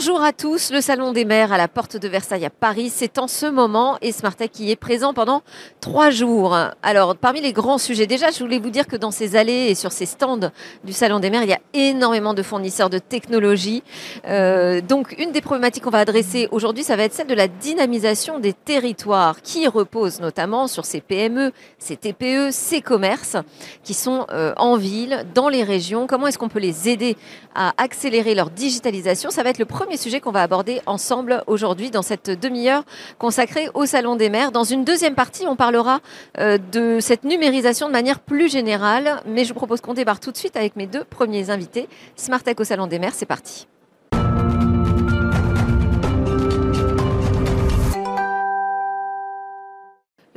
Bonjour à tous, le Salon des maires à la porte de Versailles à Paris, c'est en ce moment et Smartech y est présent pendant trois jours. Alors, parmi les grands sujets, déjà, je voulais vous dire que dans ces allées et sur ces stands du Salon des maires, il y a énormément de fournisseurs de technologies. Euh, donc, une des problématiques qu'on va adresser aujourd'hui, ça va être celle de la dynamisation des territoires qui repose notamment sur ces PME, ces TPE, ces commerces qui sont euh, en ville, dans les régions. Comment est-ce qu'on peut les aider à accélérer leur digitalisation? Ça va être le premier sujet qu'on va aborder ensemble aujourd'hui dans cette demi-heure consacrée au Salon des maires. Dans une deuxième partie, on parlera euh, de cette numérisation de manière plus générale, mais je vous propose qu'on débarque tout de suite avec mes deux premiers invités. Smart Tech au Salon des maires, c'est parti.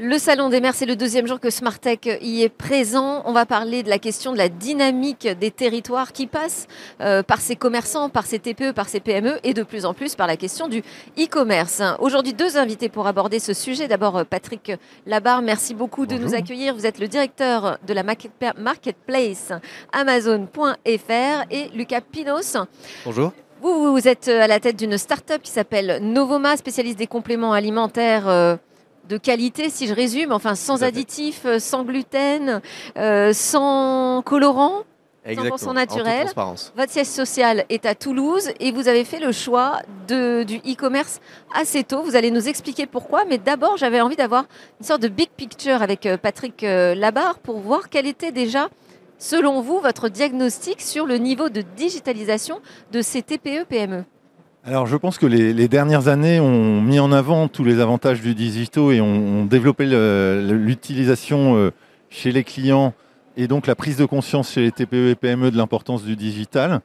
Le Salon des maires, c'est le deuxième jour que Smartech y est présent. On va parler de la question de la dynamique des territoires qui passent euh, par ces commerçants, par ces TPE, par ces PME et de plus en plus par la question du e-commerce. Aujourd'hui, deux invités pour aborder ce sujet. D'abord, euh, Patrick Labarre, merci beaucoup de nous accueillir. Vous êtes le directeur de la marketplace Amazon.fr et Lucas Pinos. Bonjour. Vous, vous êtes à la tête d'une start-up qui s'appelle Novoma, spécialiste des compléments alimentaires. Euh, de qualité, si je résume, enfin sans additifs, euh, sans gluten, euh, sans colorant. 100% naturel. Votre siège social est à Toulouse et vous avez fait le choix de, du e-commerce assez tôt. Vous allez nous expliquer pourquoi, mais d'abord j'avais envie d'avoir une sorte de big picture avec euh, Patrick Labarre pour voir quel était déjà, selon vous, votre diagnostic sur le niveau de digitalisation de ces TPE-PME. Alors je pense que les, dernières années ont mis en avant tous les avantages du digital et ont, développé l'utilisation euh, chez les clients et donc la prise de conscience chez les TPE et PME de l'importance du digital.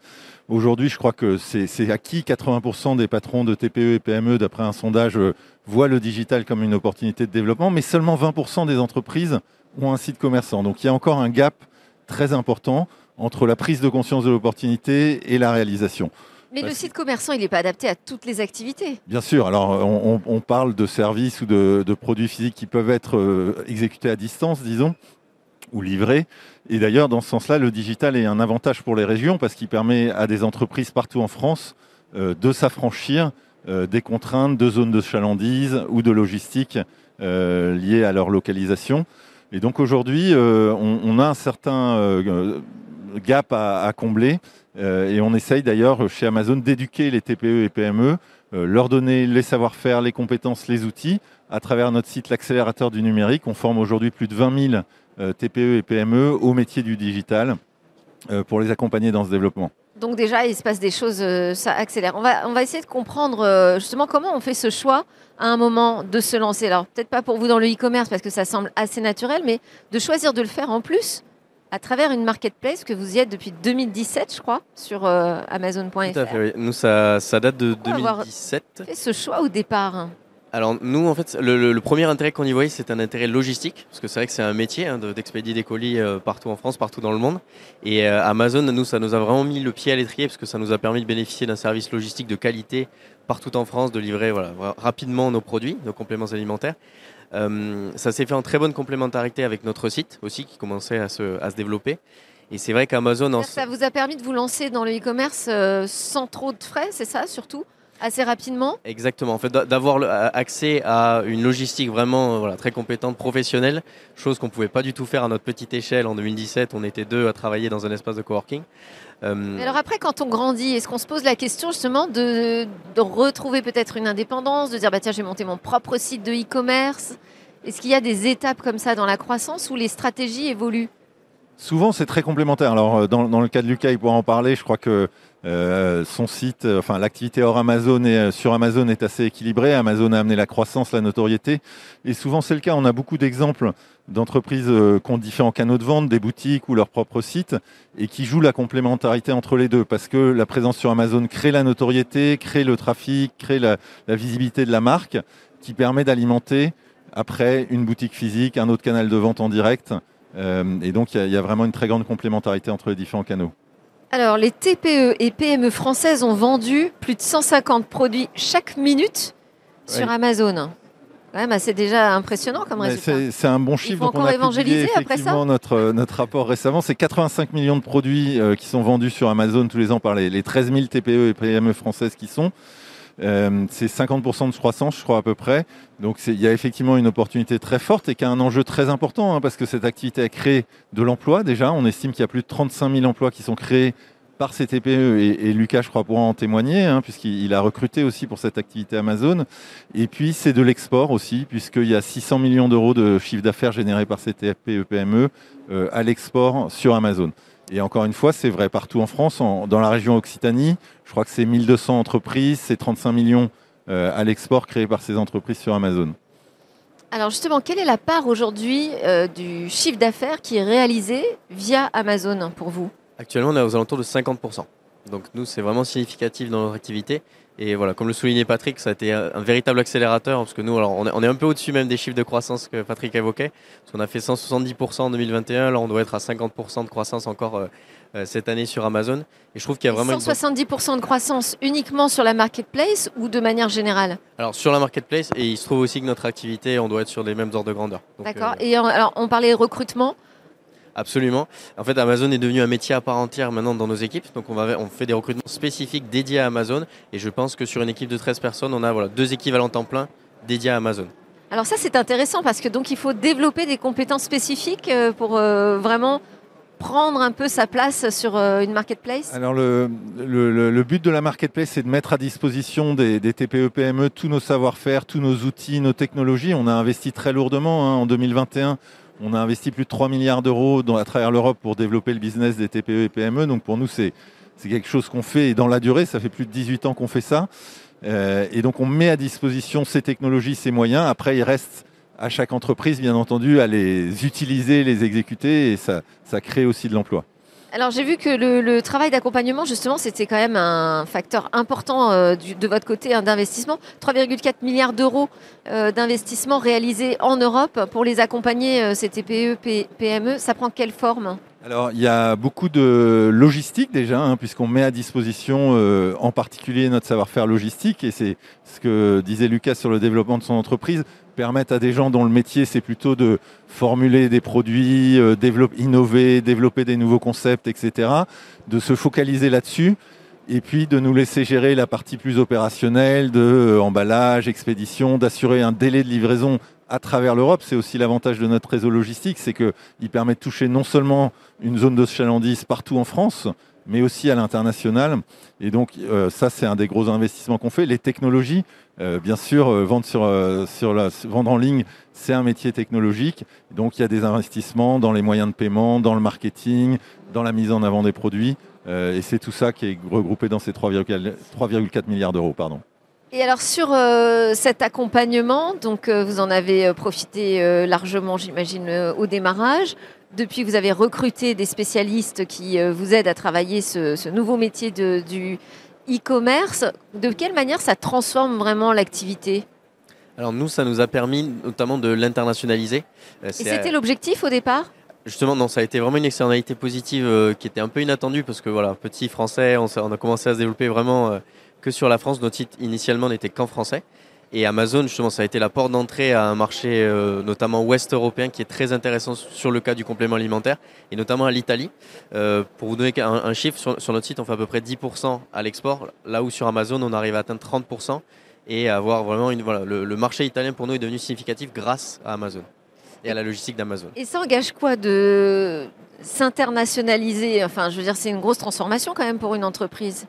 Aujourd'hui, je crois que c'est acquis. 80% des patrons de TPE et PME, d'après un sondage, euh, voient le digital comme une opportunité de développement, mais seulement 20% des entreprises ont un site commerçant. Donc il y a encore un gap très important entre la prise de conscience de l'opportunité et la réalisation. Mais le site commerçant, il n'est pas adapté à toutes les activités. Bien sûr. Alors, on, parle de services ou de, produits physiques qui peuvent être euh, exécutés à distance, disons, ou livrés. Et d'ailleurs, dans ce sens-là, le digital est un avantage pour les régions parce qu'il permet à des entreprises partout en France euh, de s'affranchir euh, des contraintes de zones de chalandise ou de logistique liées à leur localisation. Et donc aujourd'hui, on, a un certain gap à combler. Euh, et on essaye d'ailleurs chez Amazon d'éduquer les TPE et PME, euh, leur donner les savoir-faire, les compétences, les outils. À travers notre site, l'accélérateur du numérique, on forme aujourd'hui plus de 20 000 euh, TPE et PME au métier du digital pour les accompagner dans ce développement. Donc déjà, il se passe des choses, ça accélère. On va, on va essayer de comprendre justement comment on fait ce choix à un moment de se lancer. Alors peut-être pas pour vous dans le e-commerce parce que ça semble assez naturel, mais de choisir de le faire en plus à travers une marketplace que vous y êtes depuis 2017, je crois, sur euh, Amazon.fr. Tout à fait, Nous, ça, ça date de 2017. fait ce choix au départ alors nous, en fait, le, premier intérêt qu'on y voyait, c'est un intérêt logistique, parce que c'est vrai que c'est un métier hein, d'expédier des colis euh, partout en France, partout dans le monde. Et euh, Amazon, nous, ça nous a vraiment mis le pied à l'étrier, parce que ça nous a permis de bénéficier d'un service logistique de qualité partout en France, de livrer voilà, rapidement nos produits, nos compléments alimentaires. Euh, ça s'est fait en très bonne complémentarité avec notre site aussi qui commençait à se, à se développer. Et c'est vrai qu'Amazon... En... Ça vous a permis de vous lancer dans le e-commerce euh, sans trop de frais, c'est ça surtout assez rapidement? Exactement, en fait, d'avoir accès à une logistique vraiment voilà, très compétente, professionnelle, chose qu'on ne pouvait pas du tout faire à notre petite échelle en 2017. On était deux à travailler dans un espace de coworking. Euh, alors après, quand on grandit, est-ce qu'on se pose la question justement de, retrouver peut-être une indépendance, de dire bah tiens, j'ai monté mon propre site de e-commerce? Est-ce qu'il y a des étapes comme ça dans la croissance où les stratégies évoluent? Souvent, c'est très complémentaire. Alors, euh, dans, le cas de Lucas, il pourra en parler. Je crois que euh, son site, enfin l'activité hors Amazon et sur Amazon est assez équilibrée. Amazon a amené la croissance, la notoriété, et souvent c'est le cas. On a beaucoup d'exemples d'entreprises euh, qui ont différents canaux de vente, des boutiques ou leur propre site, et qui jouent la complémentarité entre les deux, parce que la présence sur Amazon crée la notoriété, crée le trafic, crée la, visibilité de la marque, qui permet d'alimenter après une boutique physique, un autre canal de vente en direct. Euh, et donc il y, a vraiment une très grande complémentarité entre les différents canaux. Alors les TPE et PME françaises ont vendu plus de 150 produits chaque minute sur Amazon. Quand même, c'est déjà impressionnant comme résultat. C'est un bon chiffre. faut Donc on encore publié évangéliser après ça notre, euh, notre rapport récemment. C'est 85 millions de produits euh, qui sont vendus sur Amazon tous les ans par les, les 13 000 TPE et PME françaises qui sont. Euh, c'est 50% de croissance, je crois à peu près. Donc il y a effectivement une opportunité très forte et qui a un enjeu très important hein, parce que cette activité a créé de l'emploi déjà. On estime qu'il y a plus de 35 000 emplois qui sont créés par ces TPE et, Lucas, je crois, pourra en témoigner hein, puisqu'il il a recruté aussi pour cette activité Amazon. Et puis c'est de l'export aussi puisqu'il y a 600 millions d'euros de chiffre d'affaires générés par ces TPE PME euh, à l'export sur Amazon. Et encore une fois, c'est vrai partout en France, en- dans la région Occitanie. Je crois que c'est 1200 entreprises, c'est 35 millions euh, à l'export créés par ces entreprises sur Amazon. Alors justement, quelle est la part aujourd'hui euh, du chiffre d'affaires qui est réalisé via Amazon pour vous? Actuellement, on est aux alentours de 50%. Donc nous, c'est vraiment significatif dans notre activité. Et voilà, comme le soulignait Patrick, ça a été un véritable accélérateur parce que nous, alors, on, est, un peu au-dessus même des chiffres de croissance que Patrick évoquait. Parce qu'on a fait 170% en 2021, là on doit être à 50% de croissance encore euh, euh, cette année sur Amazon. Et je trouve qu'il y a vraiment une bonne- 170% de croissance uniquement sur la marketplace ou de manière générale? Alors sur la marketplace, et il se trouve aussi que notre activité, on doit être sur les mêmes ordres de grandeur. D'accord. euh, Et alors, on parlait recrutement. Absolument. En fait, Amazon est devenu un métier à part entière maintenant dans nos équipes. Donc, on, va, on fait des recrutements spécifiques dédiés à Amazon. Et je pense que sur une équipe de 13 personnes, on a voilà, deux équivalents temps plein dédiés à Amazon. Alors ça, c'est intéressant parce que donc il faut développer des compétences spécifiques euh, pour euh, vraiment prendre un peu sa place sur euh, une marketplace. Alors le, le- le- le but de la marketplace, c'est de mettre à disposition des, des TPE PME tous nos savoir-faire, tous nos outils, nos technologies. On a investi très lourdement hein, en 2021. On a investi plus de 3 milliards d'euros à travers l'Europe pour développer le business des TPE et PME. Donc pour nous, c'est quelque chose qu'on fait dans la durée. Ça fait plus de 18 ans qu'on fait ça. Euh, et donc on met à disposition ces technologies, ces moyens. Après, il reste à chaque entreprise, bien entendu, à les utiliser, les exécuter. Et ça crée aussi de l'emploi. Alors j'ai vu que le, travail d'accompagnement, justement, c'était quand même un facteur important euh, de votre côté hein, d'investissement. 3,4 milliards d'euros euh, d'investissement réalisés en Europe pour les accompagner, euh, ces TPE, P- PME. Ça prend quelle forme? Alors, il y a beaucoup de logistique déjà, hein, puisqu'on met à disposition euh, en particulier notre savoir-faire logistique, et c'est ce que disait Lucas sur le développement de son entreprise, permettre à des gens dont le métier c'est plutôt de formuler des produits, euh, développer, innover, développer des nouveaux concepts, etc., de se focaliser là-dessus. Et puis de nous laisser gérer la partie plus opérationnelle de euh, emballage, expédition, d'assurer un délai de livraison à travers l'Europe. C'est aussi l'avantage de notre réseau logistique, c'est qu'il permet de toucher non seulement une zone de chalandise partout en France, mais aussi à l'international. Et donc euh, ça, c'est un des gros investissements qu'on fait. Les technologies, euh, bien sûr, euh, vendre, sur, la, vendre en ligne, c'est un métier technologique. Donc il y a des investissements dans les moyens de paiement, dans le marketing, dans la mise en avant des produits. Et c'est tout ça qui est regroupé dans ces 3,4 3,4 milliards d'euros. Pardon. Et alors sur euh, cet accompagnement, donc euh, vous en avez euh, profité euh, largement, j'imagine, au démarrage. Depuis, vous avez recruté des spécialistes qui vous aident à travailler ce, ce nouveau métier de- du e-commerce. De quelle manière ça transforme vraiment l'activité? Alors nous, ça nous a permis notamment de l'internationaliser. Et c'était l'objectif au départ? Justement, non, ça a été vraiment une externalité positive qui était un peu inattendue parce que voilà, petit français, on, on a commencé à se développer vraiment sur la France. Notre site initialement n'était qu'en français. Et Amazon, justement, ça a été la porte d'entrée à un marché euh, notamment ouest européen qui est très intéressant sur le cas du complément alimentaire et notamment à l'Italie. Euh, pour vous donner un, chiffre, sur, notre site, on fait à peu près 10% à l'export, là où sur Amazon, on arrive à atteindre 30% et avoir vraiment une. Voilà, le marché italien pour nous est devenu significatif grâce à Amazon et à la logistique d'Amazon. Et ça engage quoi de s'internationaliser? Enfin, je veux dire, c'est une grosse transformation quand même pour une entreprise.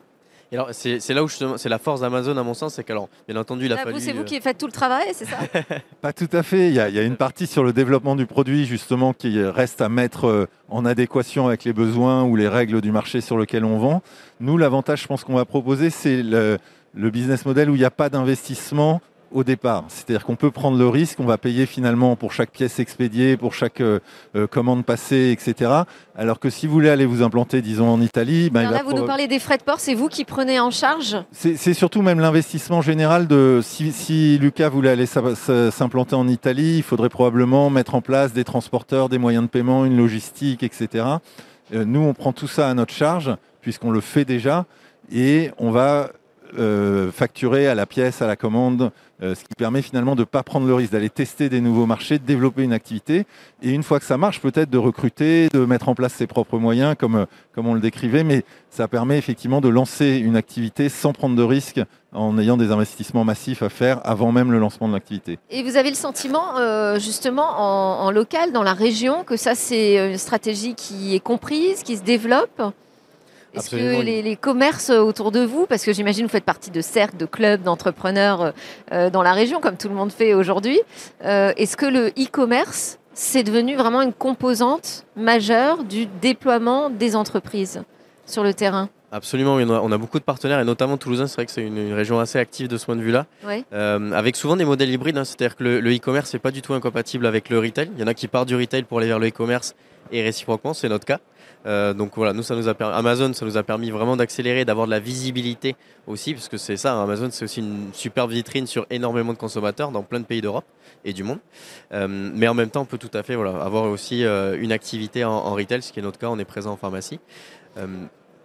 Et alors, c'est c'est là où justement, c'est la force d'Amazon à mon sens, c'est qu'alors, bien entendu, il a fallu. c'est vous euh, qui faites tout le travail, c'est ça Pas tout à fait. Il y, a, il y a une partie sur le développement du produit justement qui reste à mettre euh, en adéquation avec les besoins ou les règles du marché sur lequel on vend. Nous, l'avantage, je pense qu'on va proposer, c'est le, le business model où il n'y a pas d'investissement au départ. C'est-à-dire qu'on peut prendre le risque, on va payer finalement pour chaque pièce expédiée, pour chaque euh, euh, commande passée, etc. Alors que si vous voulez aller vous implanter, disons en Italie, ben, Alors là, vous nous parlez des frais de port, c'est vous qui prenez en charge c'est surtout même l'investissement général de si, si Lucas voulait aller s'implanter en Italie, il faudrait probablement mettre en place des transporteurs, des moyens de paiement, une logistique, etc. Euh, nous, on prend tout ça à notre charge puisqu'on le fait déjà et on va euh, facturer à la pièce, à la commande ce qui permet finalement de ne pas prendre le risque d'aller tester des nouveaux marchés, de développer une activité, et une fois que ça marche, peut-être de recruter, de mettre en place ses propres moyens, comme, comme on le décrivait, mais ça permet effectivement de lancer une activité sans prendre de risque en ayant des investissements massifs à faire avant même le lancement de l'activité. Et vous avez le sentiment, euh, justement, en, local, dans la région, que ça, c'est une stratégie qui est comprise, qui se développe? Est-ce que les, commerces autour de vous, parce que j'imagine que vous faites partie de cercles, de clubs, d'entrepreneurs euh, dans la région, comme tout le monde fait aujourd'hui, euh, est-ce que le e-commerce, c'est devenu vraiment une composante majeure du déploiement des entreprises sur le terrain? Absolument, on a, beaucoup de partenaires et notamment Toulousain, c'est vrai que c'est une, région assez active de ce point de vue-là, euh, avec souvent des modèles hybrides, hein. c'est-à-dire que le e-commerce n'est pas du tout incompatible avec le retail. Il y en a qui partent du retail pour aller vers le e-commerce et réciproquement, c'est notre cas. Euh, donc voilà, nous Amazon, ça nous a permis vraiment d'accélérer, d'avoir de la visibilité aussi, parce que c'est ça, hein. Amazon c'est aussi une superbe vitrine sur énormément de consommateurs dans plein de pays d'Europe et du monde. Euh, mais en même temps, on peut tout à fait voilà, avoir aussi une activité en, retail, ce qui est notre cas, on est présent en pharmacie.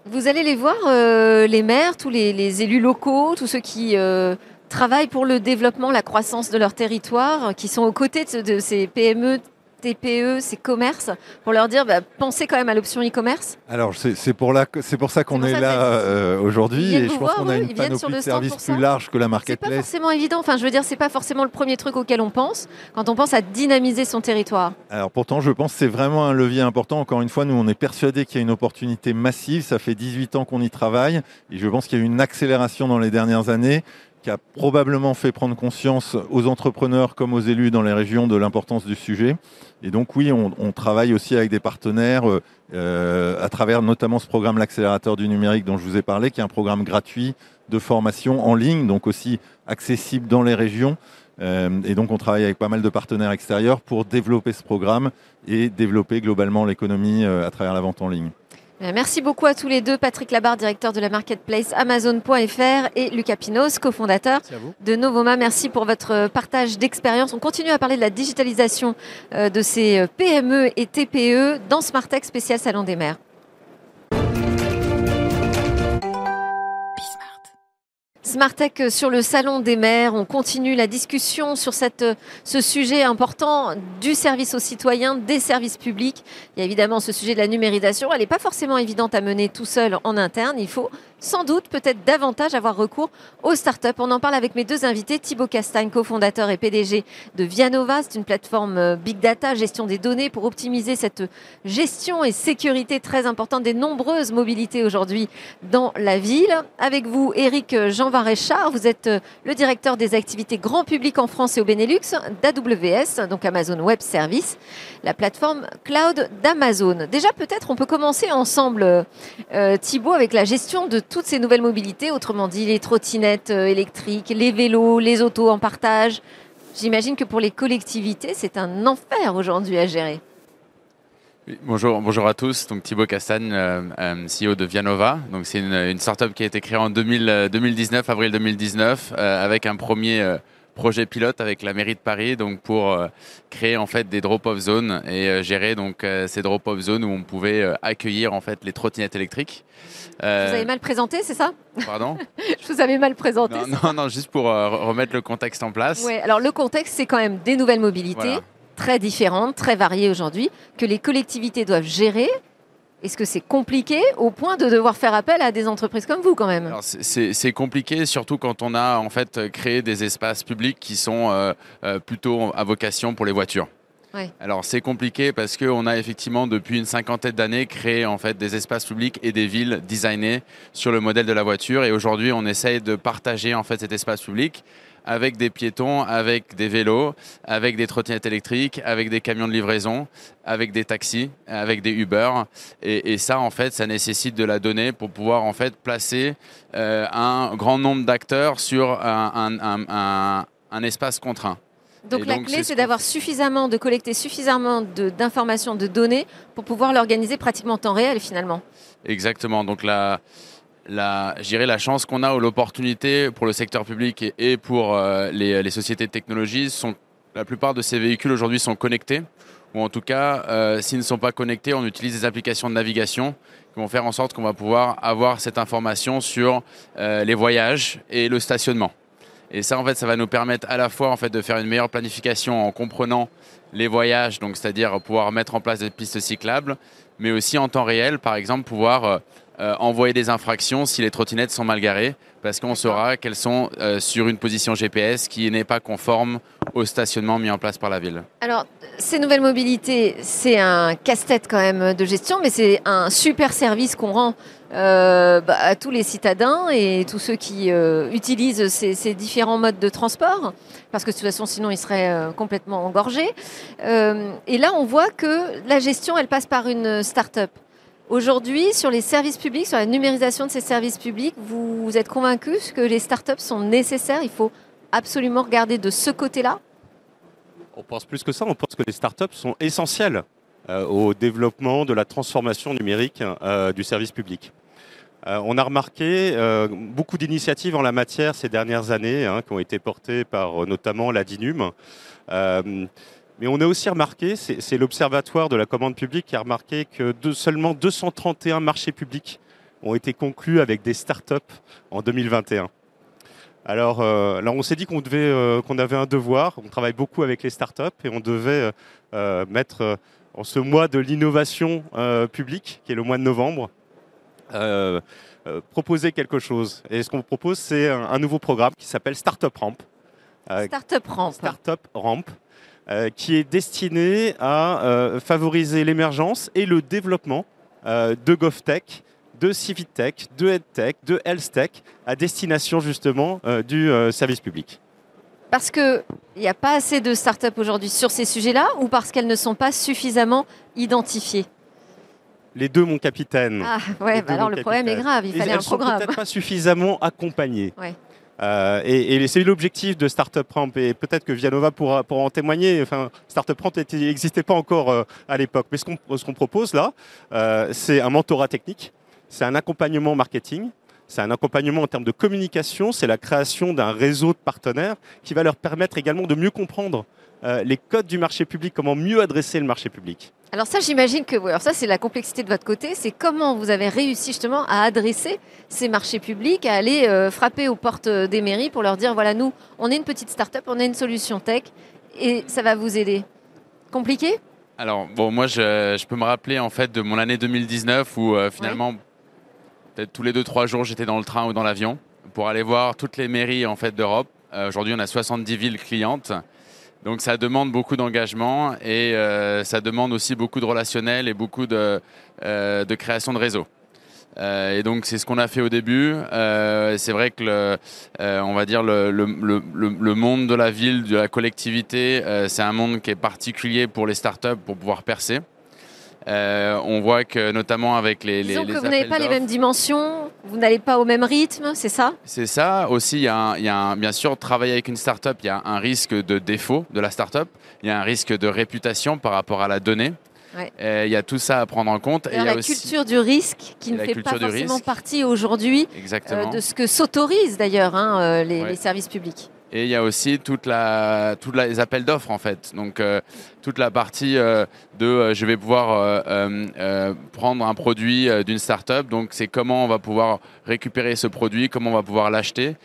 Vous allez les voir, euh, les maires, tous les, élus locaux, tous ceux qui euh, travaillent pour le développement, la croissance de leur territoire, qui sont aux côtés de ces PME, TPE, ces commerces, pour leur dire bah, pensez quand même à l'option e-commerce Alors c'est pour, pour ça qu'on est, là euh, aujourd'hui et je pense qu'on a une panoplie de services plus large que la marketplace. C'est pas forcément évident, enfin je veux dire c'est pas forcément le premier truc auquel on pense quand on pense à dynamiser son territoire. Alors pourtant je pense que c'est vraiment un levier important. Encore une fois, nous on est persuadés qu'il y a une opportunité massive, ça fait 18 ans qu'on y travaille et je pense qu'il y a eu une accélération dans les dernières années qui a probablement fait prendre conscience aux entrepreneurs comme aux élus dans les régions de l'importance du sujet. Et donc oui, on, travaille aussi avec des partenaires euh, euh, à travers notamment ce programme l'accélérateur du numérique dont je vous ai parlé, qui est un programme gratuit de formation en ligne, donc aussi accessible dans les régions. Euh, et donc on travaille avec pas mal de partenaires extérieurs pour développer ce programme et développer globalement l'économie à travers la vente en ligne. Euh, merci beaucoup à tous les deux, Patrick Labarre, directeur de la marketplace Amazon.fr et Lucas Pinos, cofondateur de Novoma. Merci pour votre partage d'expérience. On continue à parler de la digitalisation euh, de ces euh, PME et TPE dans Smartech spécial Salon des maires. Smartech sur le salon des maires. On continue la discussion sur cette, ce sujet important du service aux citoyens, des services publics. Il y a évidemment ce sujet de la numérisation. Elle n'est pas forcément évidente à mener tout seul en interne. Il faut sans doute peut-être davantage avoir recours aux startups. On en parle avec mes deux invités, Thibaut Castagne, cofondateur et PDG de Vianova. C'est une plateforme euh, Big Data, gestion des données pour optimiser cette gestion et sécurité très importante des nombreuses mobilités aujourd'hui dans la ville. Avec vous, Eric Jean Varéchard, vous êtes euh, le directeur des activités grand public en France et au Benelux d'AWS, donc Amazon Web Service, la plateforme cloud d'Amazon. Déjà, peut-être on peut commencer ensemble, euh, Thibaut, avec la gestion de toutes ces nouvelles mobilités, autrement dit les trottinettes euh, électriques, les vélos, les autos en partage. J'imagine que pour les collectivités, c'est un enfer aujourd'hui à gérer. bonjour, à tous. Donc Thibaut Castagne, euh, euh, CEO de Vianova. Donc c'est une, une startup qui a été créée en 2019, avril 2019, avec un premier projet pilote avec la mairie de Paris donc pour euh, créer en fait des drop-off zones et euh, gérer donc euh, ces drop-off zones où on pouvait accueillir en fait les trottinettes électriques. vous avez mal présenté, c'est ça? Pardon? Je vous avais mal présenté. Non, non, non, juste pour remettre le contexte en place. Oui, alors le contexte, c'est quand même des nouvelles mobilités. très différentes, très variées aujourd'hui, que les collectivités doivent gérer est-ce que c'est compliqué au point de devoir faire appel à des entreprises comme vous quand même? C'est compliqué, surtout quand on a en fait créé des espaces publics qui sont euh, euh, plutôt à vocation pour les voitures. Alors c'est compliqué parce qu'on a effectivement depuis une cinquantaine d'années créé en fait des espaces publics et des villes designées sur le modèle de la voiture. Et aujourd'hui on essaye de partager en fait cet espace public avec des piétons, avec des vélos, avec des trottinettes électriques, avec des camions de livraison, avec des taxis, avec des Uber. Et, ça, en fait, ça nécessite de la donnée pour pouvoir en fait placer euh, un grand nombre d'acteurs sur un, espace contraint. Donc la clé, c'est d'avoir suffisamment, de collecter suffisamment d'informations, de, données pour pouvoir l'organiser pratiquement en temps réel finalement. Exactement. Donc la, la, la chance qu'on a ou l'opportunité pour le secteur public et, pour euh, les, sociétés de technologie sont la plupart de ces véhicules aujourd'hui sont connectés ou en tout cas euh, s'ils ne sont pas connectés on utilise des applications de navigation qui vont faire en sorte qu'on va pouvoir avoir cette information sur euh, les voyages et le stationnement. Et ça, en fait, ça va nous permettre à la fois en fait, de faire une meilleure planification en comprenant les voyages, c'est-à-dire pouvoir mettre en place des pistes cyclables, mais aussi en temps réel, par exemple, pouvoir euh, envoyer des infractions si les trottinettes sont mal garées, parce qu'on saura qu'elles sont euh, sur une position GPS qui n'est pas conforme au stationnement mis en place par la ville. Alors, ces nouvelles mobilités, c'est un casse-tête quand même de gestion, mais c'est un super service qu'on rend euh, bah, à tous les citadins et tous ceux qui utilisent ces, différents modes de transport, parce que de toute façon, sinon, ils seraient complètement engorgés. et là, on voit que la gestion, elle passe par une start-up. Aujourd'hui, sur les services publics, sur la numérisation de ces services publics, vous, êtes convaincu que les startups sont nécessaires? Il faut absolument regarder de ce côté-là? On pense plus que ça, on pense que les startups sont essentielles euh, au développement de la transformation numérique euh, du service public. Euh, on a remarqué beaucoup d'initiatives en la matière ces dernières années hein, qui ont été portées par notamment la DINUM. Mais on a aussi remarqué, c'est l'Observatoire de la commande publique qui a remarqué que seulement 231 marchés publics ont été conclus avec des startups en 2021. Alors, euh, on s'est dit qu'on euh, qu'on avait un devoir. On travaille beaucoup avec les startups et on devait euh, mettre en ce mois de l'innovation publique, qui est le mois de novembre, proposer quelque chose. Et ce qu'on propose, c'est un, un, nouveau programme qui s'appelle Startup Ramp. Startup Ramp. Startup Ramp. Euh, qui est destiné à euh, favoriser l'émergence et le développement euh, de GovTech, de CivicTech, de EdTech, de HealthTech, à destination justement du service public. Parce qu'il n'y a pas assez de startups aujourd'hui sur ces sujets-là ou parce qu'elles ne sont pas suffisamment identifiées? Les deux, mon capitaine. Ah ouais, bah alors le problème est grave, il fallait un programme. Peut-être pas suffisamment accompagnées. Ouais. Euh, et, c'est l'objectif de Startup Ramp. Et peut-être que Vianova pourra, en témoigner. Enfin, Startup Ramp n'existait pas encore euh, à l'époque. Mais ce qu'on propose là, euh, c'est un mentorat technique, c'est un accompagnement marketing, c'est un accompagnement en termes de communication, c'est la création d'un réseau de partenaires qui va leur permettre également de mieux comprendre les codes du marché public, comment mieux adresser le marché public. Alors ça, j'imagine que alors ça, c'est la complexité de votre côté. C'est comment vous avez réussi justement à adresser ces marchés publics, à aller euh, frapper aux portes euh, des mairies pour leur dire voilà, nous, on est une petite start-up, on a une solution tech et ça va vous aider. Compliqué? Alors bon, moi, je, peux me rappeler en fait de mon année 2019 où euh, finalement, peut-être tous les deux trois jours, j'étais dans le train ou dans l'avion pour aller voir toutes les mairies en fait d'Europe. Aujourd'hui, on a 70 villes clientes. Donc ça demande beaucoup d'engagement et euh, ça demande aussi beaucoup de relationnel et beaucoup de, euh, création de réseau. Euh, et donc c'est ce qu'on a fait au début. c'est vrai que on va dire le, le, monde de la ville, de la collectivité, c'est un monde qui est particulier pour les startups pour pouvoir percer. Euh, on voit que notamment avec les... Disons que vous n'avez pas les mêmes dimensions, vous n'allez pas au même rythme, c'est ça? C'est ça. Aussi, il y a, bien sûr, travailler avec une start-up, il y a un risque de défaut de la start-up, il y a un risque de réputation par rapport à la donnée. Il y a tout ça à prendre en compte. Et, la culture du risque qui ne fait pas forcément partie aujourd'hui euh, de ce que s'autorisent d'ailleurs hein, euh, les services publics. Et il y a aussi toute les appels d'offres en fait. Donc euh, toute la partie euh, de euh, je vais pouvoir prendre un produit d'une start-up. Donc c'est comment on va pouvoir récupérer ce produit, comment on va pouvoir l'acheter.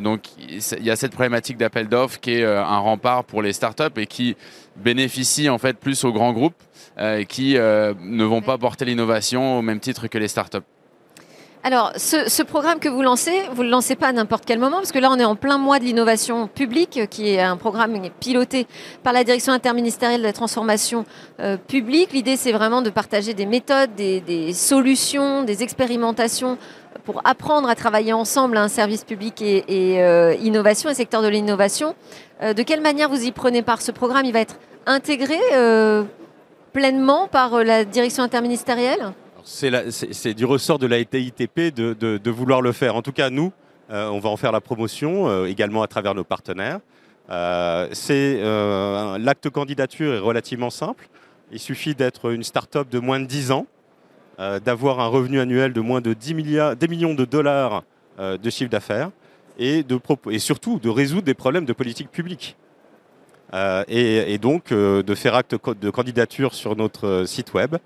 donc il y a cette problématique d'appel d'offres qui est un rempart pour les start-up et qui bénéficie en fait plus aux grands groupes qui ne vont pas porter l'innovation au même titre que les start-up. Alors, ce, programme que vous lancez, vous ne le lancez pas à n'importe quel moment, parce que là, on est en plein mois de l'innovation publique, qui est un programme piloté par la Direction interministérielle de la transformation euh, publique. L'idée, c'est vraiment de partager des méthodes, des, solutions, des expérimentations pour apprendre à travailler ensemble un service public et, euh, innovation, un secteur de l'innovation. Euh, de quelle manière vous y prenez part? Ce programme, il va être intégré pleinement par la direction interministérielle? C'est du ressort de la TITP de, vouloir le faire. En tout cas, nous, euh, on va en faire la promotion euh, également à travers nos partenaires. Euh, l'acte candidature est relativement simple. Il suffit d'être une start-up de moins de 10 ans, d'avoir un revenu annuel de moins de 10 milliards, des millions de dollars de chiffre d'affaires et, et, surtout de résoudre des problèmes de politique publique. et, donc de faire acte de candidature sur notre site web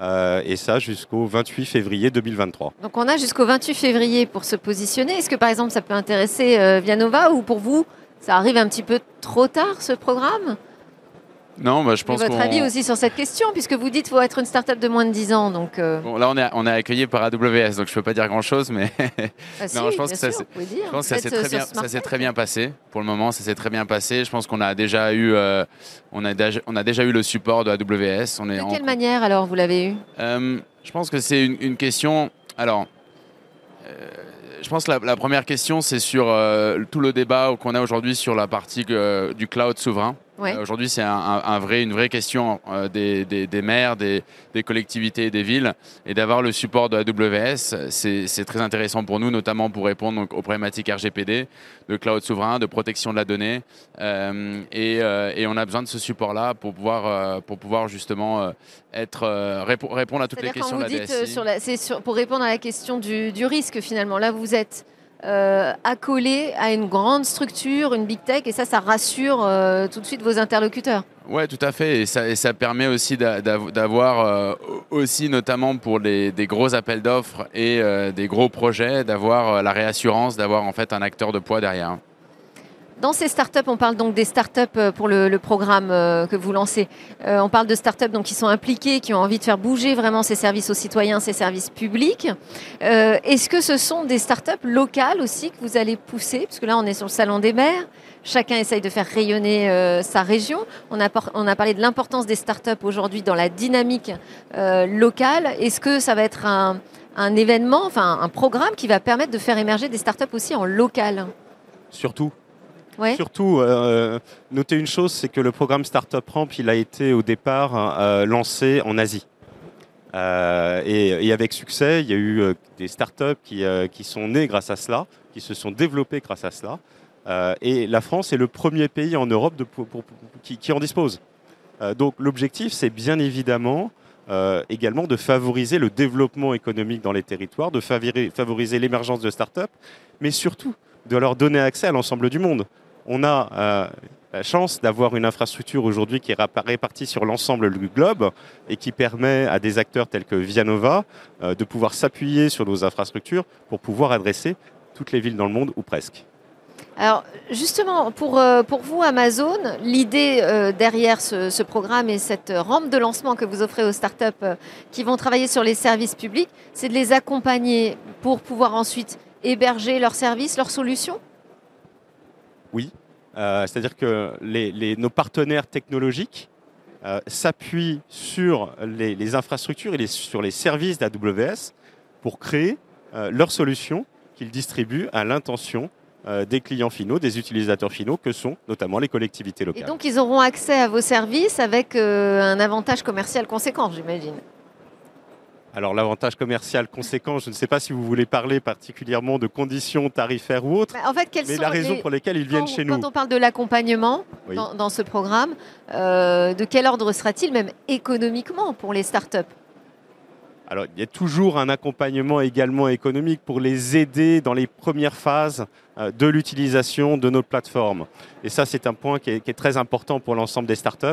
et ça jusqu'au 28 février 2023. Donc on a jusqu'au 28 février pour se positionner. Est-ce que par exemple ça peut intéresser Vianova ou pour vous ça arrive un petit peu trop tard ce programme? Non, bah, je pense votre avis aussi sur cette question, puisque vous dites qu'il faut être une start-up de moins de 10 ans. Donc, euh. bon, là, on est, on est accueilli par AWS, donc je ne peux pas dire grand-chose, mais ah, non, je pense que ça, s'est très, bien, ça très bien passé. Pour le moment, ça s'est très bien passé. Je pense qu'on a déjà eu, euh, on a déjà, on a déjà eu le support de AWS. On est de quelle manière alors vous l'avez eu? Euh, Je pense que c'est une, question. Alors. Je pense que la, première question, c'est sur tout le débat qu'on a aujourd'hui sur la partie du cloud souverain. Euh, aujourd'hui, c'est un, vrai, une vraie question euh, des, des, maires, des, des, collectivités et des villes. Et d'avoir le support de AWS, c'est très intéressant pour nous, notamment pour répondre aux problématiques RGPD, de cloud souverain, de protection de la donnée. Euh, et, et, on a besoin de ce support-là pour pouvoir, pour pouvoir justement être, répondre à toutes les questions de la DSI. Sur pour répondre à la question du, du risque, finalement. Là, vous êtes euh, accolé à une grande structure, une big tech, et ça, ça rassure euh, tout de suite vos interlocuteurs. Oui, tout à fait. Et ça, ça permet aussi d'avoir, euh, aussi notamment pour des gros appels d'offres et des gros projets, d'avoir la réassurance d'avoir en fait un acteur de poids derrière. Dans ces startups, on parle donc des startups euh, pour le, programme euh, que vous lancez. Euh, on parle de startups donc, qui sont impliquées, qui ont envie de faire bouger vraiment ces services aux citoyens, ces services publics. Est-ce que ce sont des startups locales aussi que vous allez pousser? Parce que là, on est sur le Salon des maires. Chacun essaye de faire rayonner sa région. On a, parlé de l'importance des startups aujourd'hui dans la dynamique locale. Est-ce que ça va être un, événement, un programme qui va permettre de faire émerger des startups aussi en local? Surtout, Surtout, euh, noter une chose, c'est que le programme Startup Ramp, il a été au départ euh, lancé en Asie. Euh, et, avec succès, il y a eu des startups qui, qui sont nées grâce à cela, qui se sont développées grâce à cela. et la France est le premier pays en Europe qui, en dispose. donc l'objectif, c'est bien évidemment également de favoriser le développement économique dans les territoires, de favoriser l'émergence de startups, mais surtout de leur donner accès à l'ensemble du monde on a euh, la chance d'avoir une infrastructure aujourd'hui qui est répartie sur l'ensemble du globe et qui permet à des acteurs tels que Vianova euh, de pouvoir s'appuyer sur nos infrastructures pour pouvoir adresser toutes les villes dans le monde ou presque. Alors justement, pour, euh, pour vous, Amazon, l'idée derrière ce, programme et cette rampe de lancement que vous offrez aux startups qui vont travailler sur les services publics, c'est de les accompagner pour pouvoir ensuite héberger leurs services, leurs solutions? Oui. Euh, c'est-à-dire que nos partenaires technologiques euh, s'appuient sur les, infrastructures et sur les services d'AWS pour créer euh, leurs solutions qu'ils distribuent à l'intention des clients finaux, des utilisateurs finaux, que sont notamment les collectivités locales. Et donc ils auront accès à vos services avec un avantage commercial conséquent, j'imagine. Alors l'avantage commercial conséquent, je ne sais pas si vous voulez parler particulièrement de conditions tarifaires ou autres, en fait, mais la raison pour laquelle ils viennent chez nous. Quand on parle de l'accompagnement dans, ce programme, euh, de quel ordre sera-t-il même économiquement pour les startups? Alors, il y a toujours un accompagnement également économique pour les aider dans les premières phases euh, de l'utilisation de notre plateforme. Et ça, c'est un point qui est, très important pour l'ensemble des startups,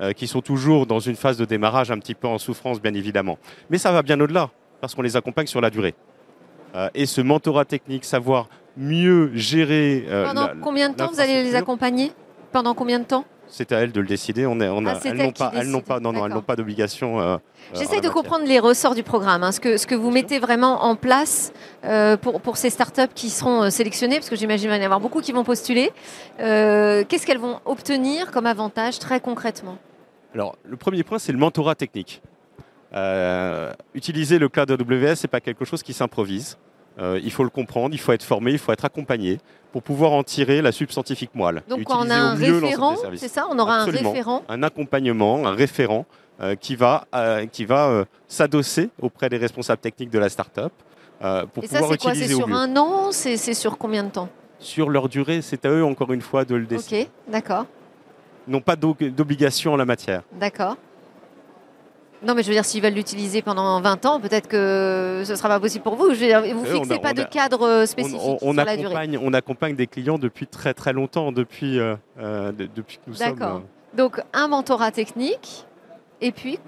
euh, qui sont toujours dans une phase de démarrage un petit peu en souffrance, bien évidemment. Mais ça va bien au-delà, parce qu'on les accompagne sur la durée. Euh, et ce mentorat technique, savoir mieux gérer... Pendant combien de temps vous allez les accompagner? Pendant combien de temps? C'est à elles de le décider. On on ah, elles n'ont pas, elles n'ont pas, non, non, elles n'ont pas d'obligation. Euh, euh, J'essaie de comprendre les ressorts du programme, hein, ce, que, ce que vous mettez vraiment en place euh, pour, pour ces startups qui seront sélectionnées, parce que j'imagine qu'il va y en avoir beaucoup qui vont postuler. Qu'est-ce qu'elles vont obtenir comme avantage très concrètement? Alors, le premier point, c'est le mentorat technique. utiliser le cloud AWS, ce n'est pas quelque chose qui s'improvise. Il faut le comprendre, il faut être formé, il faut être accompagné pour pouvoir en tirer la substantifique moelle. Donc on a un référent, c'est ça On aura un référent Un accompagnement, un référent euh, qui va, euh, qui va euh, s'adosser auprès des responsables techniques de la start-up pour Et ça, c'est quoi? C'est sur un an? C'est sur combien de temps? Sur leur durée, c'est à eux encore une fois de le décider. Ok, d'accord. N'ont pas d'obligation en la matière. D'accord. Non, mais je veux dire, s'ils veulent l'utiliser pendant 20 ans, peut-être que ce ne sera pas possible pour vous. Je veux dire, vous ne fixez pas de cadre euh, spécifique on, sur la durée. On accompagne des clients depuis très très longtemps, depuis, euh, euh, depuis que nous sommes. D'accord. Donc, un mentorat technique, et puis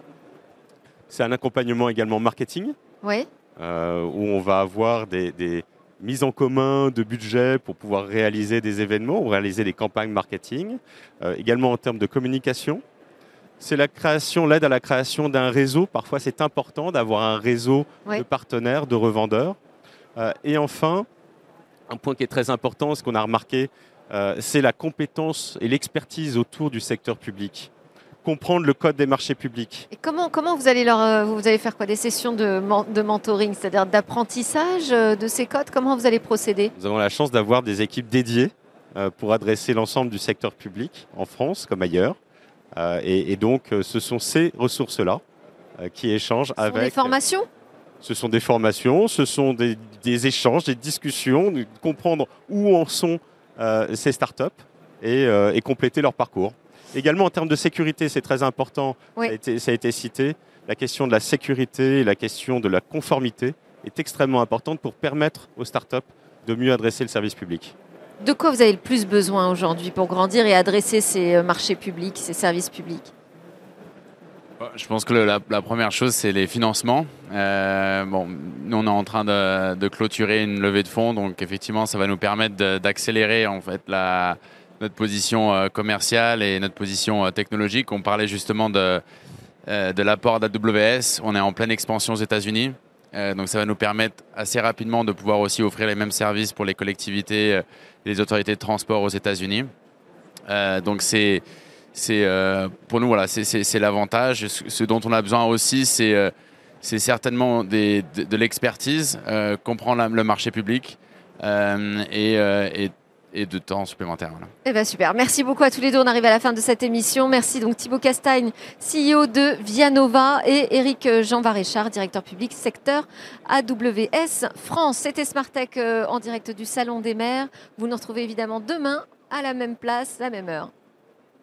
C'est un accompagnement également marketing, oui. où on va avoir des, mises en commun de budget pour pouvoir réaliser des événements ou réaliser des campagnes marketing, également en termes de communication. C'est la création, l'aide à la création d'un réseau. Parfois, c'est important d'avoir un réseau de partenaires, de revendeurs. et enfin, un point qui est très important, ce qu'on a remarqué, euh, c'est la compétence et l'expertise autour du secteur public. Comprendre le code des marchés publics. Et comment, comment vous, allez leur, euh, vous allez faire quoi? Des sessions de, de mentoring, c'est-à-dire d'apprentissage euh, de ces codes? Comment vous allez procéder? Nous avons la chance d'avoir des équipes dédiées pour adresser l'ensemble du secteur public en France comme ailleurs. Et, donc, ce sont ces ressources-là qui échangent ce avec. Sont des formations? ce sont des formations, ce sont des, échanges, des discussions, de comprendre où en sont euh, ces startups et, euh, et, compléter leur parcours. Également en termes de sécurité, c'est très important, ça, a été, ça, a été, cité, la question de la sécurité et la question de la conformité est extrêmement importante pour permettre aux startups de mieux adresser le service public. De quoi vous avez le plus besoin aujourd'hui pour grandir et adresser ces euh, marchés publics, ces services publics? Je pense que la, première chose, c'est les financements. Euh, bon, nous, on est en train de, clôturer une levée de fonds, donc effectivement, ça va nous permettre d'accélérer en fait notre position euh, commerciale et notre position technologique. On parlait justement de, de l'apport d'AWS. On est en pleine expansion aux États-Unis, donc ça va nous permettre assez rapidement de pouvoir aussi offrir les mêmes services pour les collectivités, et les autorités de transport aux États-Unis. donc c'est euh, pour nous voilà, c'est l'avantage. Ce dont on a besoin aussi, c'est euh, certainement de, l'expertise, euh, comprendre le marché public et, de temps supplémentaire. Eh ben super, merci beaucoup à tous les deux. On arrive à la fin de cette émission. Merci donc Thibaut Castagne, CEO de Vianova, et Eric Jean Varéchard, directeur public secteur AWS France. C'était Smartech en direct du Salon des Mers. Vous nous retrouvez évidemment demain à la même place, la même heure.